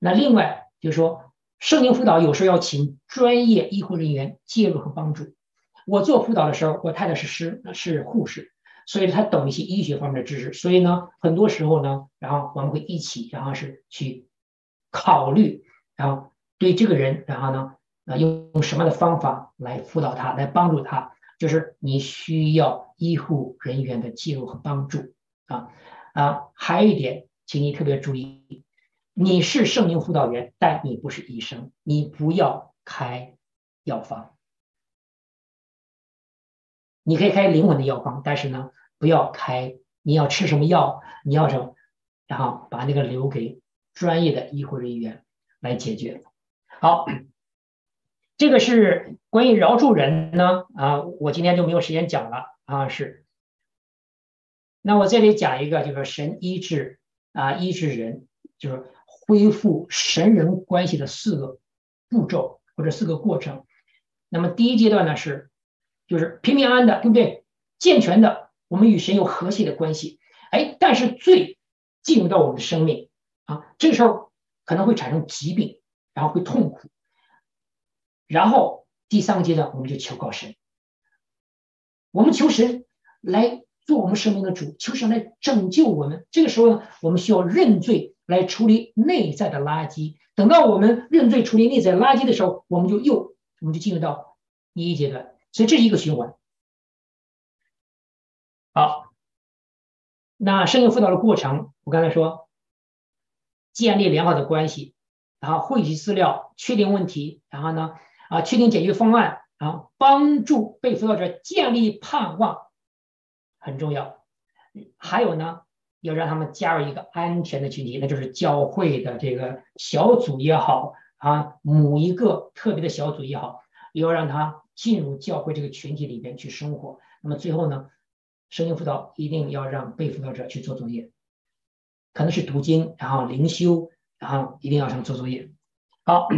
那另外就是说，圣经辅导有时候要请专业医护人员介入和帮助。我做辅导的时候，我太太是师是护士，所以她懂一些医学方面的知识，所以呢，很多时候呢，然后我们会一起，然后是去考虑，然后对这个人，然后呢。啊，用用什么样的方法来辅导他，来帮助他？就是你需要医护人员的介入和帮助啊啊！还有一点，请你特别注意，你是圣经辅导员，但你不是医生，你不要开药方。你可以开灵魂的药方，但是呢，不要开。你要吃什么药，你要什么，然后把那个留给专业的医护人员来解决。好。这个是关于饶恕人呢啊，我今天就没有时间讲了啊。是，那我这里讲一个，就是神医治啊，医治人，就是恢复神人关系的四个步骤或者四个过程。那么第一阶段呢是，就是平平安安的，对不对？健全的，我们与神有和谐的关系。哎，但是罪进入到我们的生命啊，这个时候可能会产生疾病，然后会痛苦。然后第三个阶段，我们就求告神，我们求神来做我们生命的主，求神来拯救我们。这个时候呢，我们需要认罪来处理内在的垃圾。等到我们认罪处理内在垃圾的时候，我们就又我们就进入到第一阶段。所以这是一个循环。好，那圣经辅导的过程，我刚才说，建立良好的关系，然后汇集资料，确定问题，然后呢，啊，确定解决方案，啊，帮助被辅导者建立盼望，很重要。还有呢，要让他们加入一个安全的群体，那就是教会的这个小组也好，啊，某一个特别的小组也好，要让他进入教会这个群体里边去生活。那么最后呢，圣经辅导一定要让被辅导者去做作业，可能是读经，然后灵修，然后一定要让他做作业。好。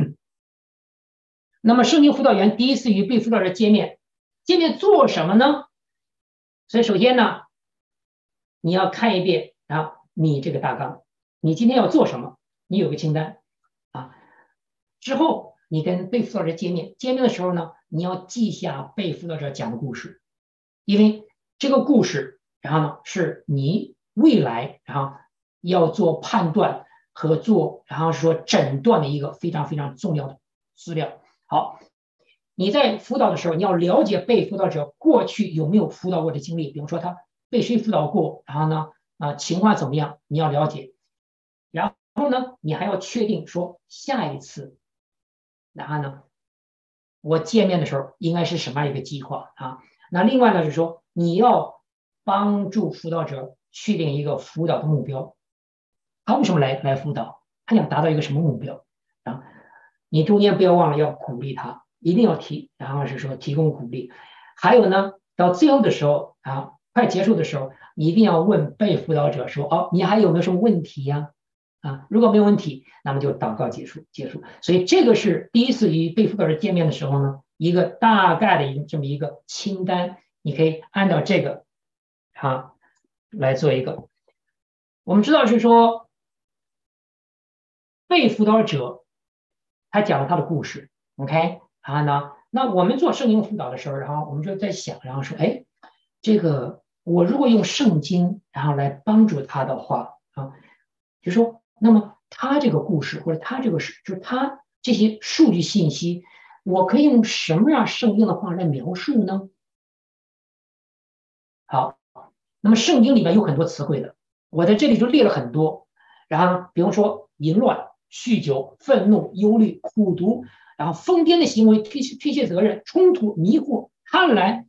那么，圣经辅导员第一次与被辅导者见面，见面做什么呢？所以，首先呢，你要看一遍啊，你这个大纲，你今天要做什么？你有个清单啊。之后你跟被辅导者见面，见面的时候呢，你要记下被辅导者讲的故事，因为这个故事，然后呢是你未来然后要做判断和做然后说诊断的一个非常非常重要的资料。好，你在辅导的时候，你要了解被辅导者过去有没有辅导过的经历，比如说他被谁辅导过，然后呢啊情况怎么样，你要了解。然后呢，你还要确定说下一次，然后呢，我见面的时候应该是什么样一个计划啊？那另外呢，就是说你要帮助辅导者确定一个辅导的目标，他为什么来来辅导？他想达到一个什么目标？你中间不要忘了要鼓励他，一定要提，然后是说提供鼓励。还有呢，到最后的时候啊，快结束的时候，你一定要问被辅导者说：“哦，你还有没有什么问题呀？”啊，如果没有问题，那么就祷告结束结束。所以这个是第一次与被辅导者见面的时候呢，一个大概的这么一个清单，你可以按照这个啊来做一个。我们知道是说被辅导者。他讲了他的故事，OK，然后呢，那我们做圣经辅导的时候，然后我们就在想，然后说，哎，这个我如果用圣经，然后来帮助他的话，啊，就说，那么他这个故事或者他这个事，就他这些数据信息，我可以用什么样圣经的话来描述呢？好，那么圣经里面有很多词汇的，我在这里就列了很多，然后比如说淫乱。酗酒、愤怒、忧虑、苦毒，然后疯癫的行为、推卸推卸责任、冲突、迷惑、贪婪，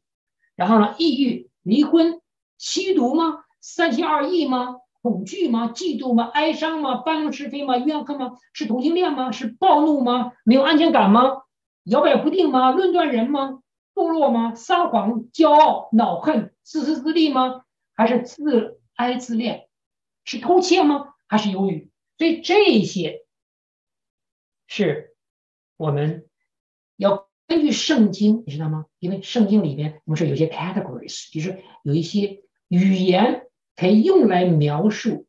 然后呢，抑郁、离婚、吸毒吗？三心二意吗？恐惧吗？嫉妒吗？哀伤吗？搬弄是非吗？怨恨吗？是同性恋吗？是暴怒吗？没有安全感吗？摇摆不定吗？论断人吗？堕落吗？撒谎、骄傲、恼恨、自私自利吗？还是自哀自恋？是偷窃吗？还是忧郁？所以这些。是，我们要根据圣经，你知道吗？因为圣经里边我们说有些 categories，就是有一些语言可以用来描述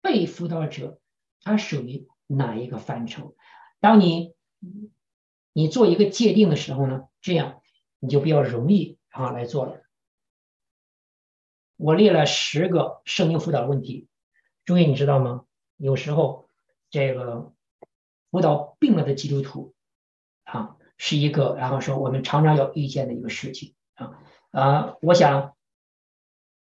被辅导者他属于哪一个范畴。当你你做一个界定的时候呢，这样你就比较容易啊来做了。我列了十个圣经辅导问题，注意你知道吗？有时候这个。辅导病了的基督徒，啊，是一个，然后说我们常常要遇见的一个事情啊啊，我想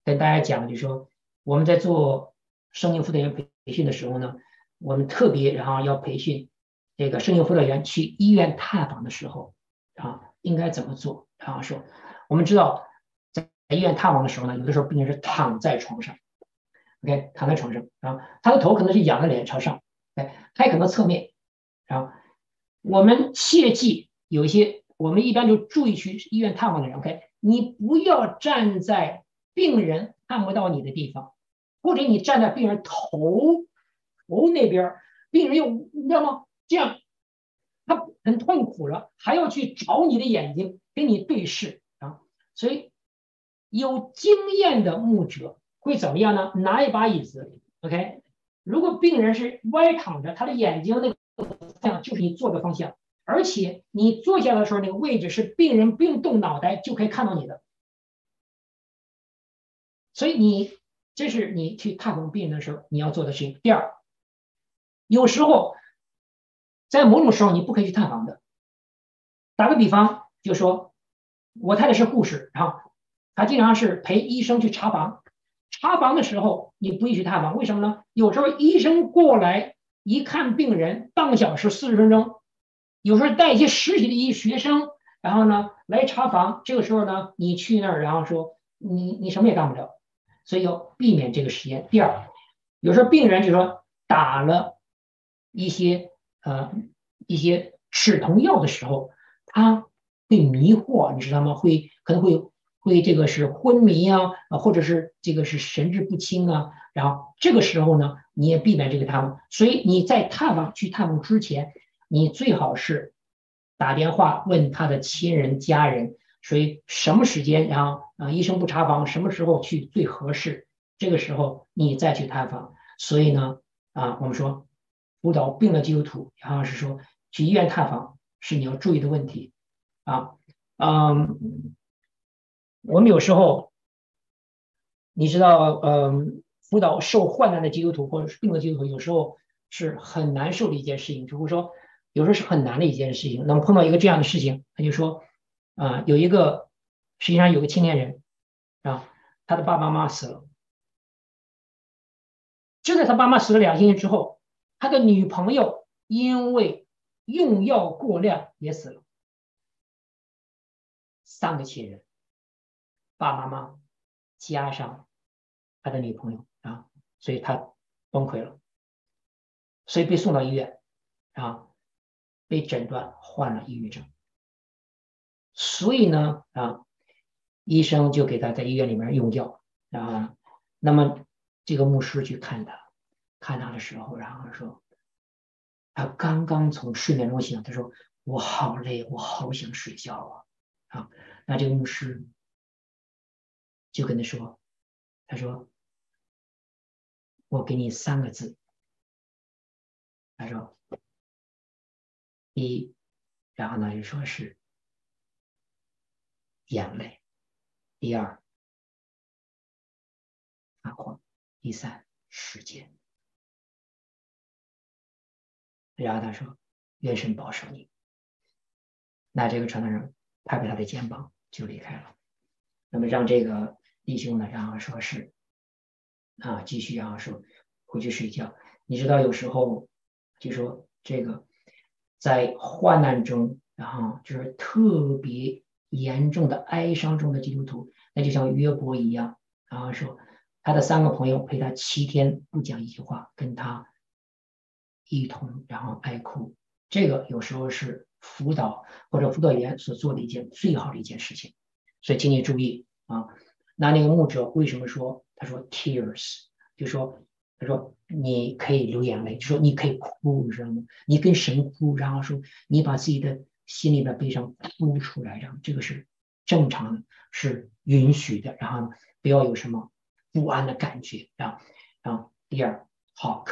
跟大家讲，就是说我们在做圣经辅导员培训的时候呢，我们特别然后要培训这个圣经辅导员去医院探访的时候啊，应该怎么做？然后说，我们知道在医院探访的时候呢，有的时候病人是躺在床上，OK，躺在床上啊，他的头可能是仰着脸朝上，哎，他也可能侧面。啊，我们切记有一些，我们一般就注意去医院探访的人，OK，你不要站在病人看不到你的地方，或者你站在病人头头那边，病人又你知道吗？这样他很痛苦了，还要去找你的眼睛跟你对视啊，所以有经验的牧者会怎么样呢？拿一把椅子，OK，如果病人是歪躺着，他的眼睛那个。这样就是你坐的方向，而且你坐下的时候，那个位置是病人不用动脑袋就可以看到你的。所以你这是你去探访病人的时候你要做的事情。第二，有时候在某种时候你不可以去探访的。打个比方，就说我太太是护士，然后她经常是陪医生去查房，查房的时候你不宜去探访，为什么呢？有时候医生过来。一看病人半个小时四十分钟，有时候带一些实习的一些学生，然后呢来查房，这个时候呢你去那儿，然后说你你什么也干不了，所以要避免这个时间。第二，有时候病人就说打了一些呃一些止痛药的时候，他会迷惑，你知道吗？会可能会会这个是昏迷啊，啊或者是这个是神志不清啊。然后这个时候呢，你也避免这个探访，所以你在探访去探访之前，你最好是打电话问他的亲人家人，所以什么时间，然后啊医生不查房，什么时候去最合适，这个时候你再去探访。所以呢，啊我们说辅导病的基督徒，然后是说去医院探访是你要注意的问题啊，嗯，我们有时候你知道，嗯，辅导受患难的基督徒或者是病的基督徒，有时候是很难受的一件事情，就是说有时候是很难的一件事情。那么碰到一个这样的事情，他就说啊，有一个实际上有个青年人啊，他的爸爸妈妈死了，就在他爸妈死了两星期之后。他的女朋友因为用药过量也死了，三个亲人，爸爸妈妈加上他的女朋友啊，所以他崩溃了，所以被送到医院啊，被诊断患了抑郁症，所以呢啊，医生就给他在医院里面用药啊，那么这个牧师去看他。看他的时候，然后说，他刚刚从睡眠中醒，他说我好累，我好想睡觉啊！啊，那这个牧师就跟他说，他说我给你三个字，他说一，然后呢就说是眼泪，第二发狂，第三时间。然后他说：“愿神保守你。”那这个传道人拍拍他的肩膀就离开了。那么让这个弟兄呢，然后说是啊，继续然后说回去睡觉。你知道有时候就说这个在患难中，然后就是特别严重的哀伤中的基督徒，那就像约伯一样，然后说他的三个朋友陪他七天不讲一句话，跟他。一同，然后哀哭，这个有时候是辅导或者辅导员所做的一件最好的一件事情，所以请你注意啊。那那个牧者为什么说他说 tears，就说他说你可以流眼泪，就说你可以哭，你知道吗？你跟神哭，然后说你把自己的心里的悲伤哭出来，然后这个是正常的，是允许的，然后不要有什么不安的感觉啊。然后第二，talk。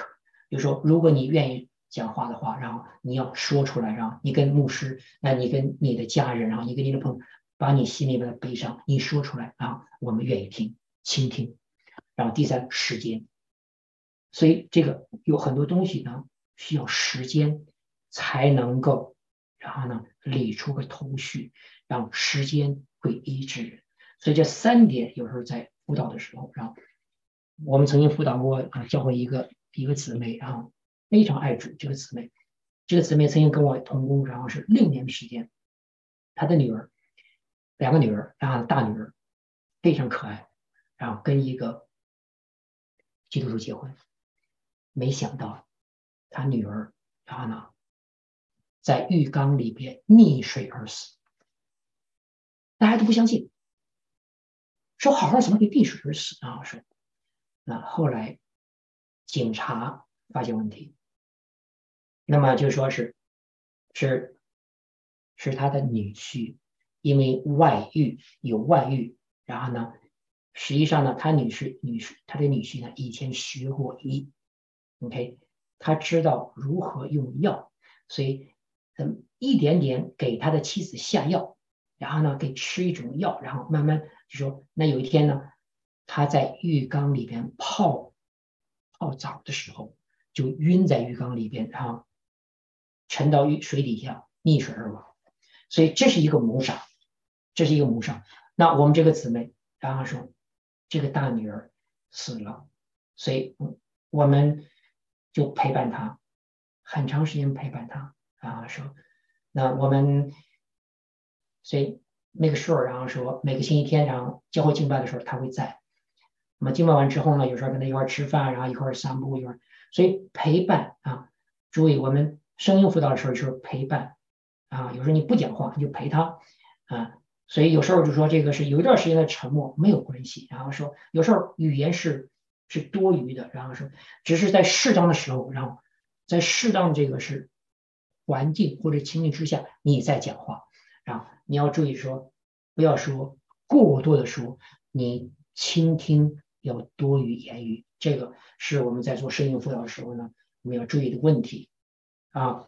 就说，如果你愿意讲话的话，然后你要说出来，然后你跟牧师，那你跟你的家人，然后你跟你的朋友，把你心里边的悲伤你说出来，啊我们愿意听，倾听。然后第三，时间。所以这个有很多东西呢，需要时间才能够，然后呢理出个头绪，让时间会医治人。所以这三点有时候在辅导的时候，然后我们曾经辅导过啊，教会一个。一个姊妹，然后非常爱主。这个姊妹，这个姊妹曾经跟我同工，然后是六年的时间。她的女儿，两个女儿，然后大女儿非常可爱，然后跟一个基督徒结婚。没想到他女儿，然后呢，在浴缸里边溺水而死。大家都不相信，说好好怎么会溺水而死啊？说那后来。警察发现问题，那么就说是是是他的女婿，因为外遇有外遇，然后呢，实际上呢，他女婿女婿他的女婿呢以前学过医，OK，他知道如何用药，所以嗯一点点给他的妻子下药，然后呢给吃一种药，然后慢慢就说那有一天呢，他在浴缸里边泡。泡澡的时候就晕在浴缸里边，然后沉到浴水底下溺水而亡，所以这是一个谋杀，这是一个母上。那我们这个姊妹，然后说这个大女儿死了，所以我们就陪伴她很长时间陪伴她，然后说那我们所以那个时候，然后说每个星期天，然后教会敬拜的时候，她会在。那么敬拜完之后呢，有时候跟他一块吃饭，然后一块散步，一块，所以陪伴啊。注意，我们声音辅导的时候就是陪伴啊。有时候你不讲话，你就陪他啊。所以有时候就说这个是有一段时间的沉默没有关系。然后说有时候语言是是多余的，然后说只是在适当的时候，然后在适当这个是环境或者情境之下，你再讲话。然后你要注意说，不要说过多的说，你倾听。要多于言语，这个是我们在做声音辅导的时候呢，我们要注意的问题啊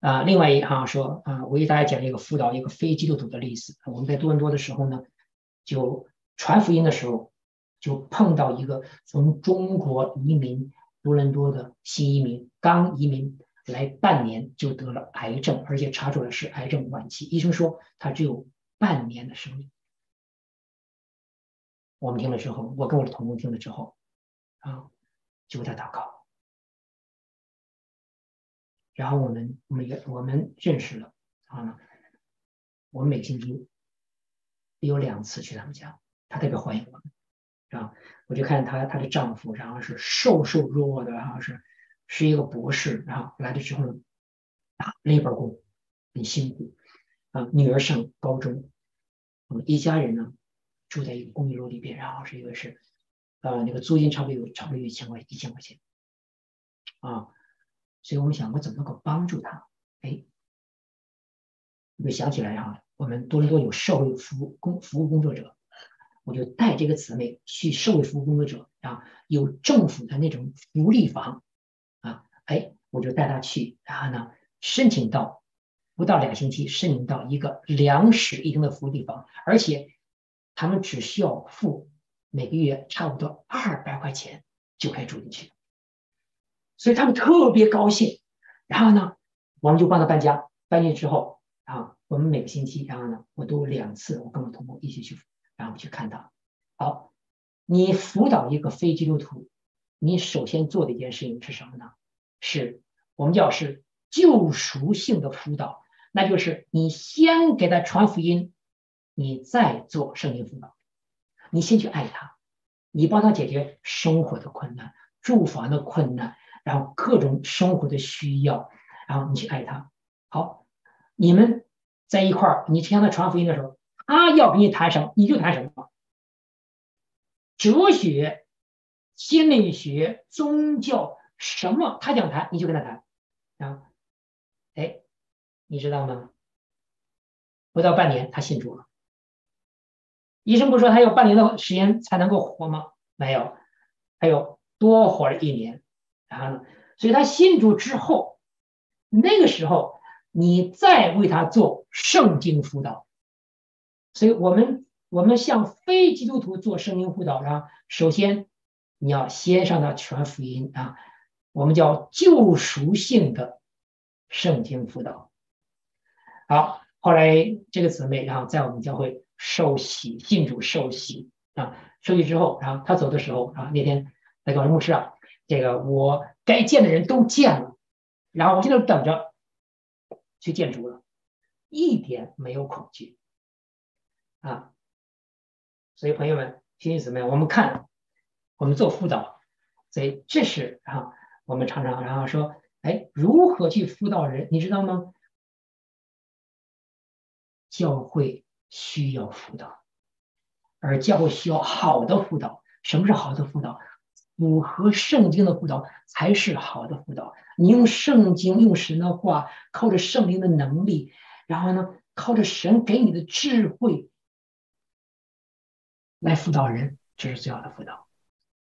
啊。另外一哈说啊，我给大家讲一个辅导一个非基督徒的例子。我们在多伦多的时候呢，就传福音的时候，就碰到一个从中国移民多伦多的新移民，刚移民来半年就得了癌症，而且查出来是癌症晚期，医生说他只有半年的生命。我们听了之后，我跟我的同工听了之后，啊，就为他祷告。然后我们每个我们认识了啊，我们每星期有两次去他们家，他特别欢迎我们，啊，我就看她她的丈夫，然后是瘦瘦弱弱的，然后是是一个博士，然后来了之后呢，打那份工很辛苦，啊，女儿上高中，我们，一家人呢。住在一个公寓楼里边，然后是一个是，呃，那个租金差不多有差不多有一千块一千块钱，啊，所以我们想我怎么能够帮助他？哎，我就想起来哈，我们多伦多有社会服务工服务工作者，我就带这个姊妹去社会服务工作者啊，有政府的那种福利房，啊，哎，我就带她去，然后呢，申请到不到两星期，申请到一个两室一厅的福利房，而且。他们只需要付每个月差不多二百块钱就可以住进去，所以他们特别高兴。然后呢，我们就帮他搬家。搬进之后啊，我们每个星期，然后呢，我都两次，我跟我同工一起去，然后去看他。好，你辅导一个非基督徒，你首先做的一件事情是什么呢？是我们叫是救赎性的辅导，那就是你先给他传福音。你再做圣经辅导，你先去爱他，你帮他解决生活的困难、住房的困难，然后各种生活的需要，然后你去爱他。好，你们在一块儿，你向他传福音的时候，他要跟你谈什么，你就谈什么。哲学、心理学、宗教什么，他想谈你就跟他谈。啊，哎，你知道吗？不到半年，他信主了。医生不说他有半年的时间才能够活吗？没有，还有多活了一年。然后呢，所以他信主之后，那个时候你再为他做圣经辅导。所以我们我们向非基督徒做圣经辅导，呢首先你要先上他传福音啊，我们叫救赎性的圣经辅导。好，后来这个姊妹然后在我们教会。受洗，信主受洗啊！受洗之后，然后他走的时候啊，那天那个牧师啊，这个我该见的人都见了，然后我现在等着去见主了，一点没有恐惧啊！所以朋友们，兄弟姊妹，我们看我们做辅导，所以这是啊，我们常常然后说，哎，如何去辅导人，你知道吗？教会。需要辅导，而教会需要好的辅导。什么是好的辅导？符合圣经的辅导才是好的辅导。你用圣经、用神的话，靠着圣灵的能力，然后呢，靠着神给你的智慧来辅导人，这是最好的辅导。